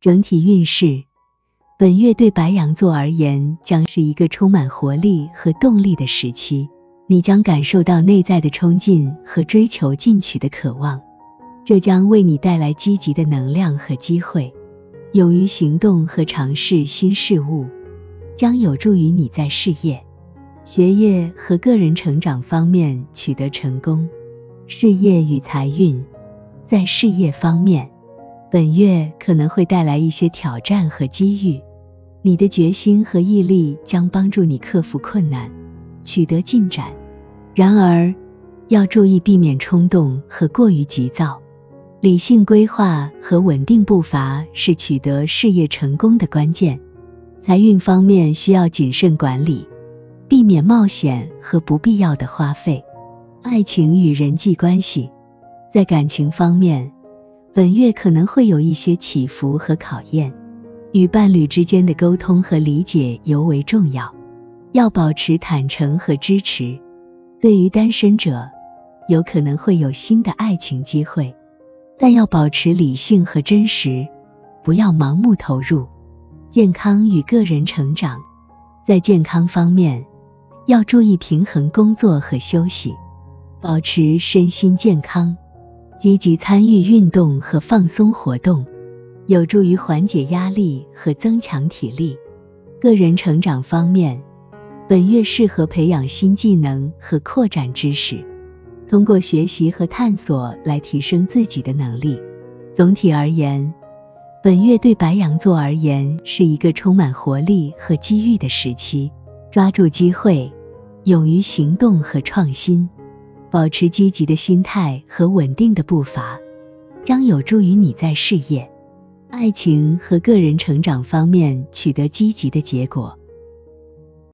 整体运势，本月对白羊座而言将是一个充满活力和动力的时期，你将感受到内在的冲劲和追求进取的渴望，这将为你带来积极的能量和机会。勇于行动和尝试新事物，将有助于你在事业、学业和个人成长方面取得成功。事业与财运，在事业方面，本月可能会带来一些挑战和机遇。你的决心和毅力将帮助你克服困难，取得进展。然而，要注意避免冲动和过于急躁。理性规划和稳定步伐是取得事业成功的关键。财运方面需要谨慎管理，避免冒险和不必要的花费。爱情与人际关系，在感情方面，本月可能会有一些起伏和考验。与伴侣之间的沟通和理解尤为重要，要保持坦诚和支持。对于单身者，有可能会有新的爱情机会。但要保持理性和真实，不要盲目投入。健康与个人成长，在健康方面，要注意平衡工作和休息，保持身心健康。积极参与运动和放松活动，有助于缓解压力和增强体力。个人成长方面，本月适合培养新技能和扩展知识。通过学习和探索来提升自己的能力。总体而言，本月对白羊座而言是一个充满活力和机遇的时期。抓住机会，勇于行动和创新，保持积极的心态和稳定的步伐，将有助于你在事业、爱情和个人成长方面取得积极的结果。